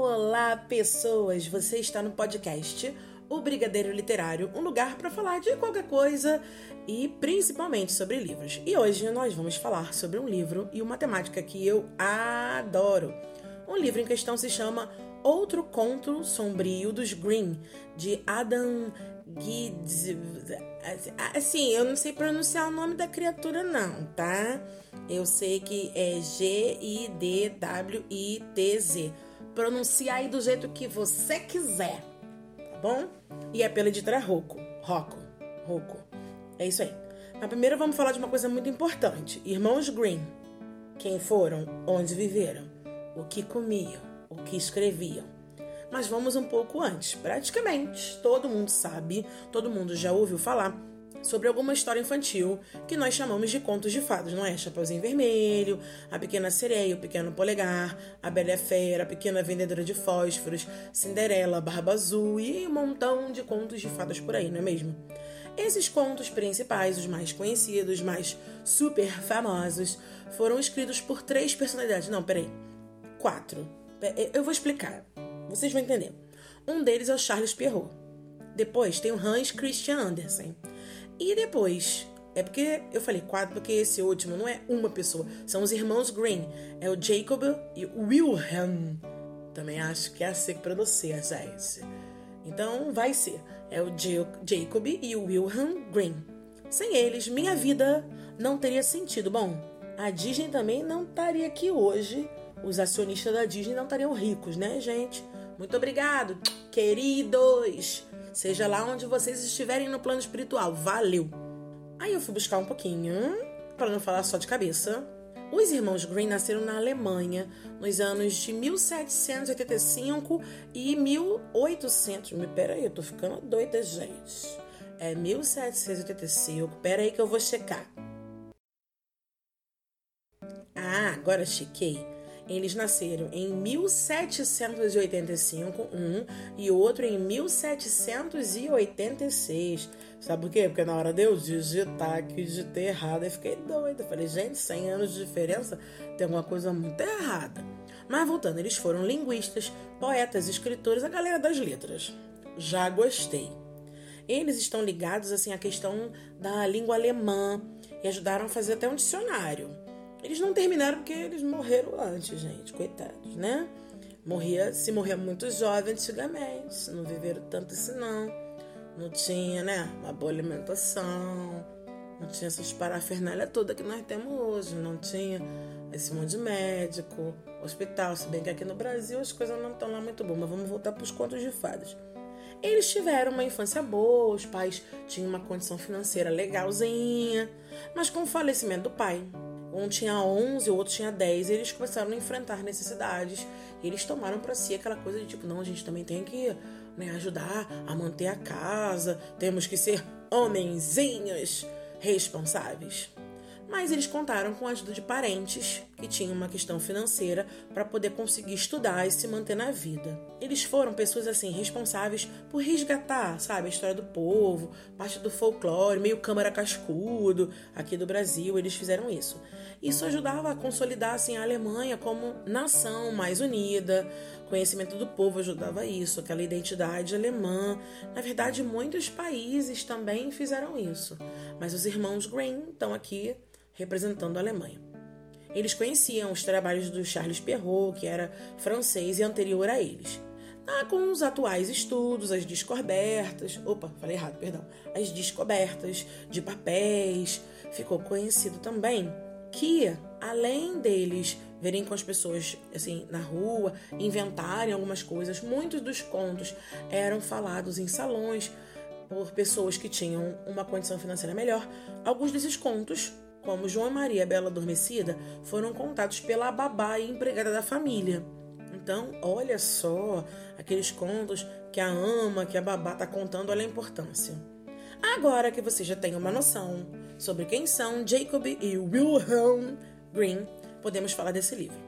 Olá, pessoas! Você está no podcast O Brigadeiro Literário, um lugar para falar de qualquer coisa e principalmente sobre livros. E hoje nós vamos falar sobre um livro e uma temática que eu adoro. Um livro em questão se chama Outro Conto Sombrio dos Green, de Adam Gids. Assim, eu não sei pronunciar o nome da criatura, não, tá? Eu sei que é G-I-D-W-I-T-Z. Pronuncia aí do jeito que você quiser, tá bom? E é pela editora Rocco. Rocco. Rocco. É isso aí. Mas primeiro vamos falar de uma coisa muito importante. Irmãos Green. Quem foram, onde viveram, o que comiam, o que escreviam. Mas vamos um pouco antes. Praticamente todo mundo sabe, todo mundo já ouviu falar sobre alguma história infantil que nós chamamos de contos de fadas, não é? Chapeuzinho Vermelho, A Pequena Sereia, O Pequeno Polegar, A Bela Fera, A Pequena Vendedora de Fósforos, Cinderela, Barba Azul e um montão de contos de fadas por aí, não é mesmo? Esses contos principais, os mais conhecidos, mais super famosos, foram escritos por três personalidades. Não, peraí. Quatro. Eu vou explicar. Vocês vão entender. Um deles é o Charles Perrault. Depois tem o Hans Christian Andersen. E depois, é porque eu falei quatro, porque esse último não é uma pessoa, são os irmãos Green. É o Jacob e o Wilhelm. Também acho que é assim que pronuncia, gente. Então vai ser. É o Jacob e o Wilhelm Green. Sem eles, minha vida não teria sentido. Bom, a Disney também não estaria aqui hoje. Os acionistas da Disney não estariam ricos, né, gente? Muito obrigado, queridos! Seja lá onde vocês estiverem no plano espiritual. Valeu! Aí eu fui buscar um pouquinho, para não falar só de cabeça. Os irmãos Green nasceram na Alemanha nos anos de 1785 e 1800. Me pera aí, eu tô ficando doida, gente. É 1785. Pera aí que eu vou checar. Ah, agora chequei. Eles nasceram em 1785, um, e outro em 1786. Sabe por quê? Porque na hora de eu digitar que digitei errado, eu fiquei doida. Falei, gente, 100 anos de diferença, tem alguma coisa muito errada. Mas voltando, eles foram linguistas, poetas, escritores, a galera das letras. Já gostei. Eles estão ligados assim à questão da língua alemã e ajudaram a fazer até um dicionário. Eles não terminaram porque eles morreram antes, gente, coitados, né? Morria, se morria muito jovem antigamente, não viveram tanto assim não. Não tinha, né, uma boa alimentação, não tinha essas parafernália toda que nós temos hoje, não tinha esse monte de médico, hospital, se bem que aqui no Brasil as coisas não estão lá muito boas, mas vamos voltar para os contos de fadas. Eles tiveram uma infância boa, os pais tinham uma condição financeira legalzinha, mas com o falecimento do pai, um tinha 11, o outro tinha 10, e eles começaram a enfrentar necessidades. E eles tomaram para si aquela coisa de tipo, não, a gente também tem que né, ajudar a manter a casa, temos que ser homenzinhos responsáveis mas eles contaram com a ajuda de parentes que tinham uma questão financeira para poder conseguir estudar e se manter na vida. Eles foram pessoas assim responsáveis por resgatar, sabe, a história do povo, parte do folclore, meio câmara cascudo aqui do Brasil, eles fizeram isso. Isso ajudava a consolidar assim a Alemanha como nação mais unida. conhecimento do povo ajudava isso, aquela identidade alemã. Na verdade, muitos países também fizeram isso. Mas os irmãos Green estão aqui representando a Alemanha. Eles conheciam os trabalhos do Charles Perrault, que era francês e anterior a eles. Ah, com os atuais estudos, as descobertas, opa, falei errado, perdão, as descobertas de papéis, ficou conhecido também que, além deles verem com as pessoas assim na rua, inventarem algumas coisas, muitos dos contos eram falados em salões por pessoas que tinham uma condição financeira melhor. Alguns desses contos como João e Maria Bela Adormecida, foram contados pela babá e empregada da família. Então, olha só aqueles contos que a ama, que a babá está contando, olha a importância. Agora que você já tem uma noção sobre quem são Jacob e Wilhelm Green, podemos falar desse livro.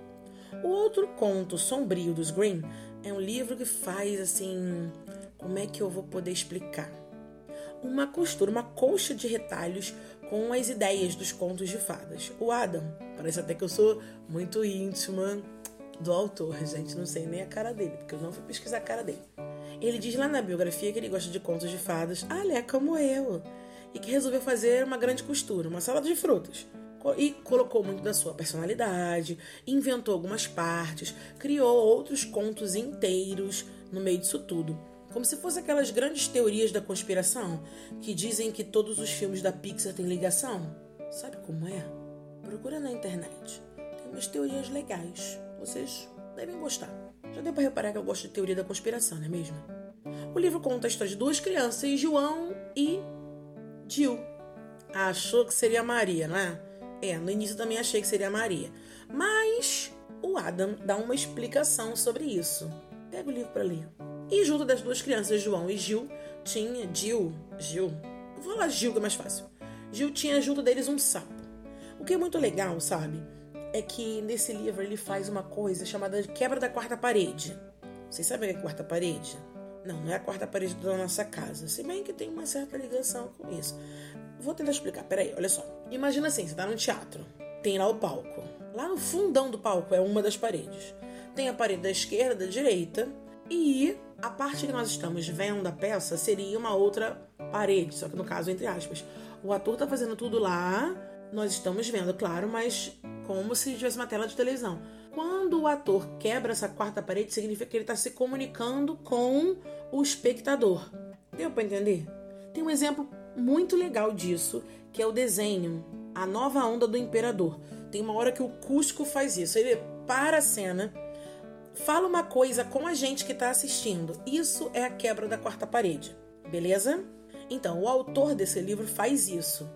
O outro conto sombrio dos Green é um livro que faz assim. Como é que eu vou poder explicar? Uma costura, uma colcha de retalhos com as ideias dos contos de fadas. O Adam, parece até que eu sou muito íntima, do autor, gente. Não sei nem a cara dele, porque eu não fui pesquisar a cara dele. Ele diz lá na biografia que ele gosta de contos de fadas. Ah, ele é como eu. E que resolveu fazer uma grande costura, uma salada de frutas. E colocou muito da sua personalidade, inventou algumas partes, criou outros contos inteiros no meio disso tudo. Como se fosse aquelas grandes teorias da conspiração que dizem que todos os filmes da Pixar têm ligação. Sabe como é? Procura na internet. Tem umas teorias legais. Vocês devem gostar. Já deu para reparar que eu gosto de teoria da conspiração, não é mesmo? O livro conta a história de duas crianças, João e Jill. Achou que seria Maria, não é? É, no início também achei que seria Maria. Mas o Adam dá uma explicação sobre isso. Pega o livro para ler. E junto das duas crianças, João e Gil, tinha Gil, Gil, vou lá Gil que é mais fácil. Gil tinha junto deles um sapo. O que é muito legal, sabe? É que nesse livro ele faz uma coisa chamada quebra da quarta parede. Vocês sabem o que é quarta parede? Não, não é a quarta parede da nossa casa. Se bem que tem uma certa ligação com isso. Vou tentar explicar. Peraí, olha só. Imagina assim, você tá no teatro. Tem lá o palco. Lá no fundão do palco é uma das paredes. Tem a parede da esquerda, da direita. E a parte que nós estamos vendo da peça seria uma outra parede, só que no caso, entre aspas. O ator tá fazendo tudo lá, nós estamos vendo, claro, mas como se tivesse uma tela de televisão. Quando o ator quebra essa quarta parede, significa que ele está se comunicando com o espectador. Deu para entender? Tem um exemplo muito legal disso, que é o desenho A Nova Onda do Imperador. Tem uma hora que o Cusco faz isso. Ele para a cena fala uma coisa com a gente que está assistindo. Isso é a quebra da quarta parede, beleza? Então, o autor desse livro faz isso.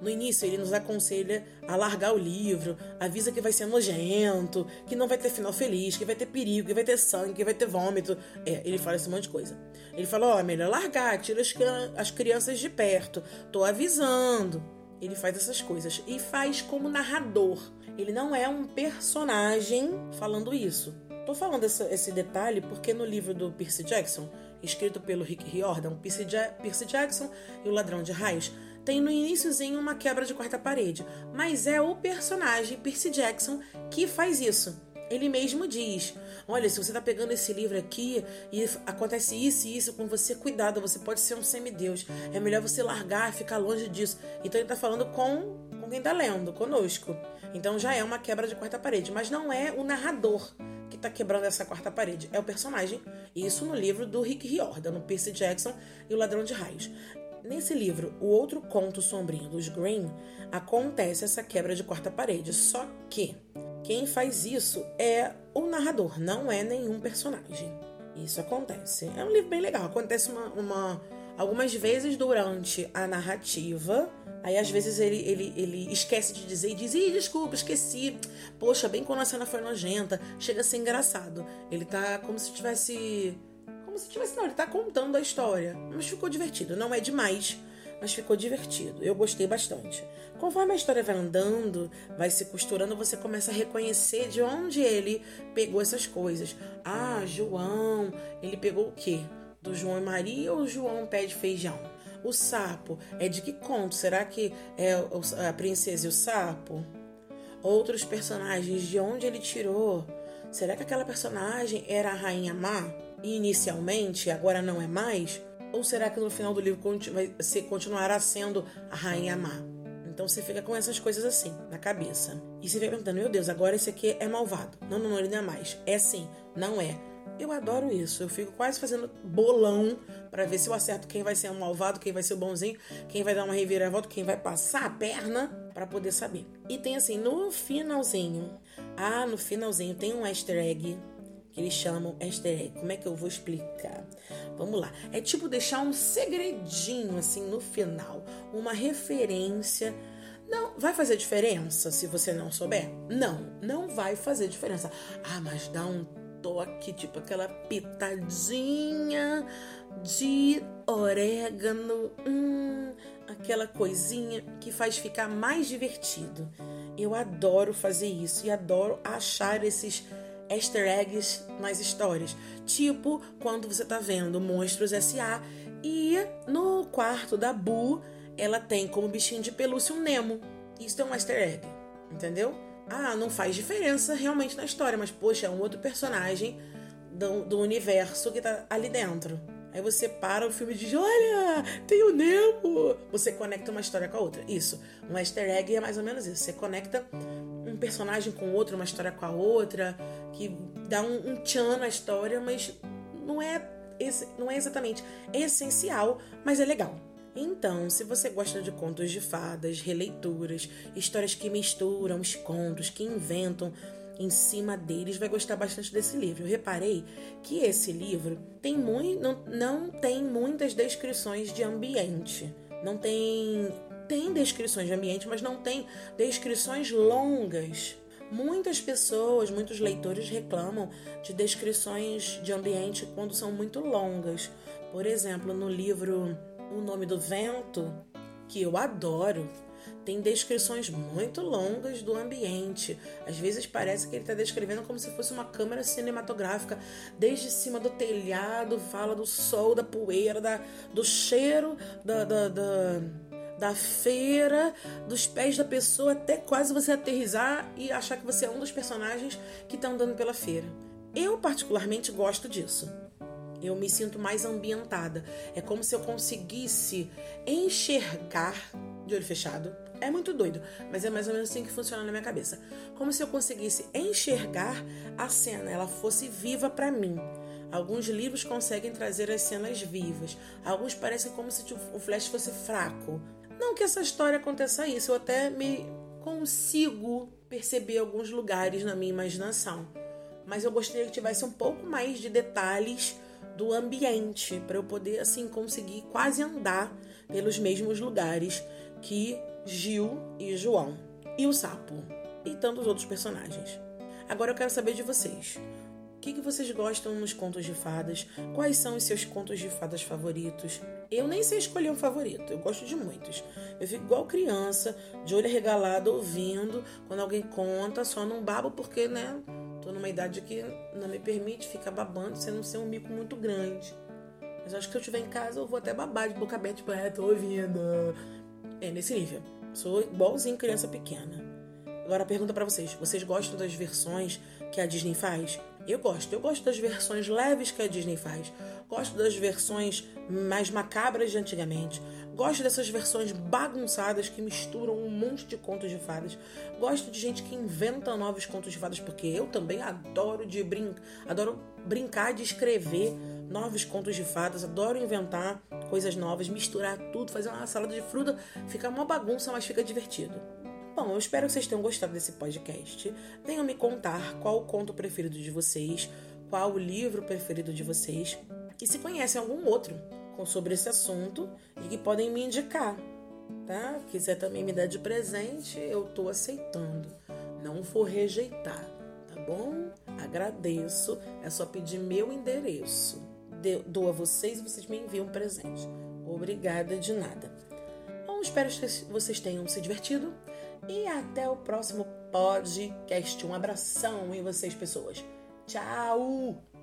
No início, ele nos aconselha a largar o livro, avisa que vai ser nojento, que não vai ter final feliz, que vai ter perigo, que vai ter sangue, que vai ter vômito. É, ele fala esse monte de coisa. Ele fala: Ó, oh, melhor largar, tira as, as crianças de perto, tô avisando. Ele faz essas coisas e faz como narrador. Ele não é um personagem falando isso. Tô falando esse, esse, detalhe porque no livro do Percy Jackson, escrito pelo Rick Riordan, Percy, ja Percy Jackson e o Ladrão de Raios, tem no iníciozinho uma quebra de quarta parede, mas é o personagem Percy Jackson que faz isso. Ele mesmo diz: Olha, se você tá pegando esse livro aqui e acontece isso e isso com você, cuidado, você pode ser um semideus. É melhor você largar, ficar longe disso. Então ele tá falando com, com quem tá lendo, conosco. Então já é uma quebra de quarta parede, mas não é o narrador que está quebrando essa quarta parede. É o personagem. Isso no livro do Rick Riordan, no Percy Jackson e o Ladrão de Raios. Nesse livro, o outro conto sombrinho dos Green, acontece essa quebra de quarta parede. Só que quem faz isso é o narrador, não é nenhum personagem. Isso acontece. É um livro bem legal. Acontece uma, uma algumas vezes durante a narrativa Aí às vezes ele, ele, ele esquece de dizer e diz: Ih, desculpa, esqueci. Poxa, bem quando a cena foi nojenta. Chega a ser engraçado. Ele tá como se tivesse. Como se tivesse. Não, ele tá contando a história. Mas ficou divertido. Não é demais, mas ficou divertido. Eu gostei bastante. Conforme a história vai andando, vai se costurando, você começa a reconhecer de onde ele pegou essas coisas. Ah, João, ele pegou o quê? Do João e Maria ou João pé de feijão? O sapo é de que conto? Será que é a princesa e o sapo? Outros personagens, de onde ele tirou? Será que aquela personagem era a rainha má? Inicialmente, agora não é mais? Ou será que no final do livro ser, continuará sendo a rainha má? Então você fica com essas coisas assim, na cabeça. E você fica perguntando, meu Deus, agora esse aqui é malvado. Não, não, não, ele não é mais. É sim, não é. Eu adoro isso. Eu fico quase fazendo bolão para ver se eu acerto quem vai ser o malvado, quem vai ser o bonzinho, quem vai dar uma reviravolta, quem vai passar a perna para poder saber. E tem assim, no finalzinho, ah, no finalzinho tem um easter egg que eles chamam easter egg. Como é que eu vou explicar? Vamos lá. É tipo deixar um segredinho assim no final, uma referência não vai fazer diferença se você não souber? Não, não vai fazer diferença. Ah, mas dá um toque, tipo aquela pitadinha de orégano, hum, aquela coisinha que faz ficar mais divertido. Eu adoro fazer isso e adoro achar esses easter eggs nas histórias. Tipo quando você tá vendo Monstros S.A. e no quarto da Boo ela tem como bichinho de pelúcia um Nemo. Isso é um easter egg, entendeu? Ah, não faz diferença realmente na história, mas poxa, é um outro personagem do, do universo que tá ali dentro. Aí você para o filme e diz: Olha, tem o Nemo! Você conecta uma história com a outra. Isso. Um easter egg é mais ou menos isso. Você conecta um personagem com outro, uma história com a outra, que dá um, um tchan na história, mas não é, esse, não é exatamente essencial, mas é legal. Então, se você gosta de contos de fadas, releituras, histórias que misturam os contos, que inventam em cima deles, vai gostar bastante desse livro. Eu reparei que esse livro tem muito, não, não tem muitas descrições de ambiente. Não tem. Tem descrições de ambiente, mas não tem descrições longas. Muitas pessoas, muitos leitores reclamam de descrições de ambiente quando são muito longas. Por exemplo, no livro O Nome do Vento, que eu adoro, tem descrições muito longas do ambiente. Às vezes parece que ele está descrevendo como se fosse uma câmera cinematográfica, desde cima do telhado, fala do sol, da poeira, da, do cheiro, da, da, da, da feira, dos pés da pessoa, até quase você aterrizar e achar que você é um dos personagens que estão andando pela feira. Eu, particularmente, gosto disso. Eu me sinto mais ambientada. É como se eu conseguisse enxergar de olho fechado. É muito doido, mas é mais ou menos assim que funciona na minha cabeça. Como se eu conseguisse enxergar a cena, ela fosse viva para mim. Alguns livros conseguem trazer as cenas vivas. Alguns parecem como se o flash fosse fraco. Não que essa história aconteça isso, eu até me consigo perceber alguns lugares na minha imaginação. Mas eu gostaria que tivesse um pouco mais de detalhes do ambiente para eu poder assim conseguir quase andar pelos mesmos lugares que Gil e João, e o sapo, e tantos outros personagens. Agora eu quero saber de vocês. O que, que vocês gostam nos contos de fadas? Quais são os seus contos de fadas favoritos? Eu nem sei escolher um favorito, eu gosto de muitos. Eu fico igual criança, de olho arregalado, ouvindo. Quando alguém conta, só não babo porque, né? Tô numa idade que não me permite ficar babando sem não ser um mico muito grande. Mas acho que se eu estiver em casa, eu vou até babar de boca aberta, tipo, é, tô ouvindo. É nesse nível. Sou igualzinho criança pequena. Agora pergunta para vocês: vocês gostam das versões que a Disney faz? Eu gosto. Eu gosto das versões leves que a Disney faz. Gosto das versões mais macabras de antigamente. Gosto dessas versões bagunçadas que misturam um monte de contos de fadas. Gosto de gente que inventa novos contos de fadas, porque eu também adoro de brin adoro brincar de escrever novos contos de fadas, adoro inventar coisas novas, misturar tudo, fazer uma salada de fruta, fica uma bagunça, mas fica divertido. Bom, eu espero que vocês tenham gostado desse podcast. Venham me contar qual o conto preferido de vocês, qual o livro preferido de vocês e se conhecem algum outro sobre esse assunto e que podem me indicar, tá? Quiser também me dar de presente, eu tô aceitando. Não vou rejeitar, tá bom? Agradeço. É só pedir meu endereço. Dou a vocês e vocês me enviam um presente. Obrigada de nada. Bom, espero que vocês tenham se divertido e até o próximo podcast. Um abração em vocês, pessoas. Tchau!